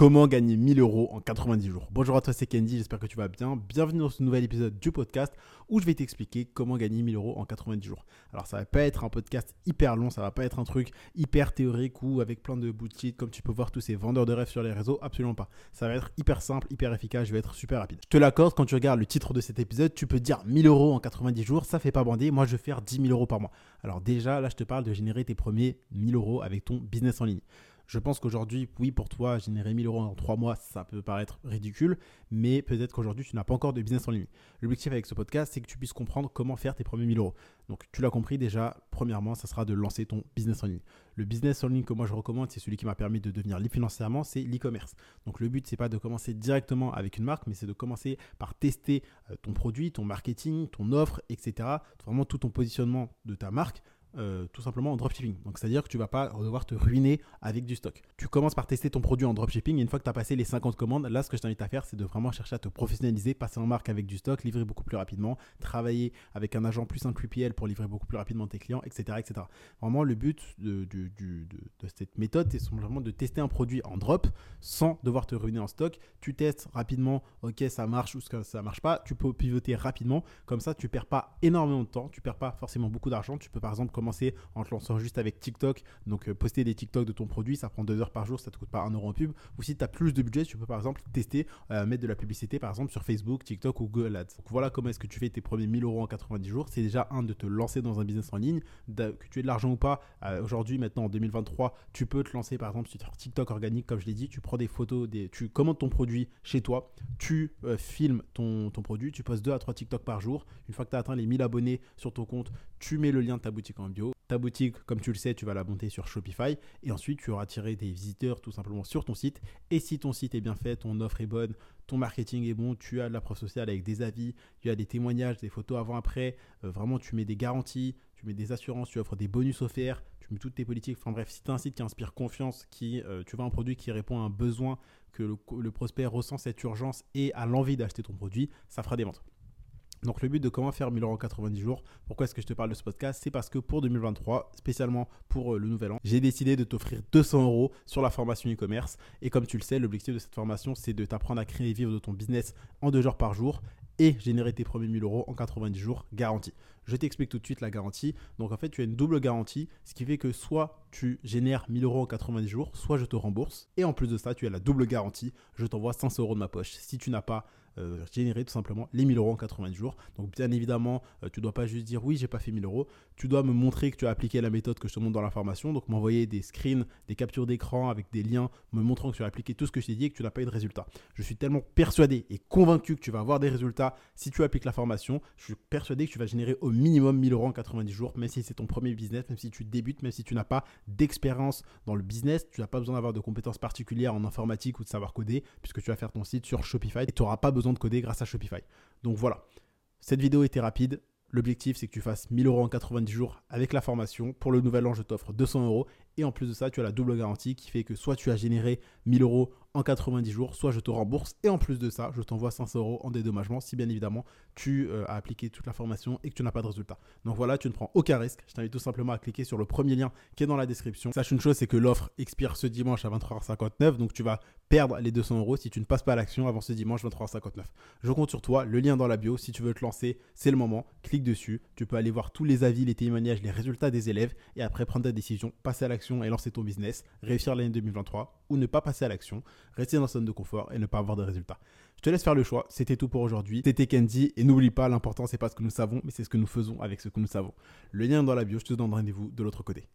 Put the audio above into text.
Comment gagner 1000 euros en 90 jours Bonjour à toi, c'est Candy, j'espère que tu vas bien. Bienvenue dans ce nouvel épisode du podcast où je vais t'expliquer comment gagner 1000 euros en 90 jours. Alors ça va pas être un podcast hyper long, ça va pas être un truc hyper théorique ou avec plein de boutiques comme tu peux voir tous ces vendeurs de rêves sur les réseaux, absolument pas. Ça va être hyper simple, hyper efficace, je vais être super rapide. Je te l'accorde, quand tu regardes le titre de cet épisode, tu peux dire 1000 euros en 90 jours, ça fait pas bander, moi je vais faire 10 000 euros par mois. Alors déjà, là je te parle de générer tes premiers 1000 euros avec ton business en ligne. Je pense qu'aujourd'hui, oui, pour toi, générer 1000 euros en 3 mois, ça peut paraître ridicule, mais peut-être qu'aujourd'hui, tu n'as pas encore de business en ligne. L'objectif avec ce podcast, c'est que tu puisses comprendre comment faire tes premiers 1000 euros. Donc, tu l'as compris déjà, premièrement, ça sera de lancer ton business en ligne. Le business en ligne que moi je recommande, c'est celui qui m'a permis de devenir libre financièrement, c'est l'e-commerce. Donc, le but, c'est pas de commencer directement avec une marque, mais c'est de commencer par tester euh, ton produit, ton marketing, ton offre, etc. Vraiment tout ton positionnement de ta marque euh, tout simplement en dropshipping. Donc, c'est-à-dire que tu vas pas devoir te ruiner avec du stock. Tu commences par tester ton produit en dropshipping et une fois que tu as passé les 50 commandes, là, ce que je t'invite à faire, c'est de vraiment chercher à te professionnaliser, passer en marque avec du stock, livrer beaucoup plus rapidement, travailler avec un agent plus un QPL pour livrer beaucoup plus rapidement tes clients, etc. etc. Vraiment, le but de, cette méthode, c'est simplement de tester un produit en drop sans devoir te ruiner en stock. Tu testes rapidement, ok, ça marche ou ça marche pas. Tu peux pivoter rapidement. Comme ça, tu perds pas énormément de temps, tu perds pas forcément beaucoup d'argent. Tu peux par exemple commencer en te lançant juste avec TikTok. Donc, euh, poster des TikTok de ton produit, ça prend deux heures par jour, ça te coûte pas un euro en pub. Ou si tu as plus de budget, tu peux par exemple tester, euh, mettre de la publicité par exemple sur Facebook, TikTok ou Google Ads. Donc, voilà comment est-ce que tu fais tes premiers 1000 euros en 90 jours. C'est déjà un de te lancer dans un business en ligne, que tu aies de l'argent ou pas. Euh, aujourd'hui, maintenant en 2023, tu peux te lancer par exemple sur TikTok organique, comme je l'ai dit. Tu prends des photos, des, tu commandes ton produit chez toi, tu filmes ton, ton produit, tu postes 2 à 3 TikTok par jour. Une fois que tu as atteint les 1000 abonnés sur ton compte, tu mets le lien de ta boutique en. Ta boutique, comme tu le sais, tu vas la monter sur Shopify et ensuite tu auras tiré des visiteurs tout simplement sur ton site. Et si ton site est bien fait, ton offre est bonne, ton marketing est bon, tu as de la preuve sociale avec des avis, tu as des témoignages, des photos avant-après, euh, vraiment tu mets des garanties, tu mets des assurances, tu offres des bonus offerts, tu mets toutes tes politiques. Enfin bref, si tu as un site qui inspire confiance, qui, euh, tu vois un produit qui répond à un besoin, que le, le prospect ressent cette urgence et a l'envie d'acheter ton produit, ça fera des ventes. Donc le but de comment faire 1000 euros en 90 jours, pourquoi est-ce que je te parle de ce podcast? C'est parce que pour 2023, spécialement pour euh, le nouvel an, j'ai décidé de t'offrir 200 euros sur la formation e-commerce. Et comme tu le sais, l'objectif de cette formation, c'est de t'apprendre à créer et vivre de ton business en deux jours par jour et générer tes premiers 1000 euros en 90 jours garantis. Je t'explique tout de suite la garantie. Donc en fait, tu as une double garantie, ce qui fait que soit tu génères 1000 euros en 90 jours, soit je te rembourse. Et en plus de ça, tu as la double garantie, je t'envoie 500 euros de ma poche. Si tu n'as pas euh, générer tout simplement les 1000 euros en 90 jours. Donc bien évidemment, euh, tu dois pas juste dire oui, j'ai pas fait 1000 euros. Tu dois me montrer que tu as appliqué la méthode que je te montre dans la formation. Donc m'envoyer des screens, des captures d'écran avec des liens me montrant que tu as appliqué tout ce que je t'ai dit et que tu n'as pas eu de résultat. Je suis tellement persuadé et convaincu que tu vas avoir des résultats si tu appliques la formation. Je suis persuadé que tu vas générer au minimum 1000 euros en 90 jours, même si c'est ton premier business, même si tu débutes, même si tu n'as pas d'expérience dans le business, tu n'as pas besoin d'avoir de compétences particulières en informatique ou de savoir coder, puisque tu vas faire ton site sur Shopify et tu n'auras pas besoin de coder grâce à Shopify. Donc voilà, cette vidéo était rapide. L'objectif, c'est que tu fasses 1000 euros en 90 jours avec la formation. Pour le nouvel an, je t'offre 200 euros. Et en plus de ça, tu as la double garantie qui fait que soit tu as généré 1000 euros en 90 jours, soit je te rembourse. Et en plus de ça, je t'envoie 500 euros en dédommagement si bien évidemment tu euh, as appliqué toute la formation et que tu n'as pas de résultat. Donc voilà, tu ne prends aucun risque. Je t'invite tout simplement à cliquer sur le premier lien qui est dans la description. Sache une chose, c'est que l'offre expire ce dimanche à 23h59. Donc tu vas perdre les 200 euros si tu ne passes pas à l'action avant ce dimanche 23h59. Je compte sur toi. Le lien dans la bio. Si tu veux te lancer, c'est le moment. Clique dessus. Tu peux aller voir tous les avis, les témoignages, les résultats des élèves et après prendre ta décision, passer à l'action et lancer ton business, réussir l'année 2023 ou ne pas passer à l'action, rester dans zone de confort et ne pas avoir de résultats. Je te laisse faire le choix. C'était tout pour aujourd'hui. C'était Candy. Et n'oublie pas, l'important, c'est pas ce que nous savons, mais c'est ce que nous faisons avec ce que nous savons. Le lien est dans la bio. Je te donne rendez-vous de l'autre côté.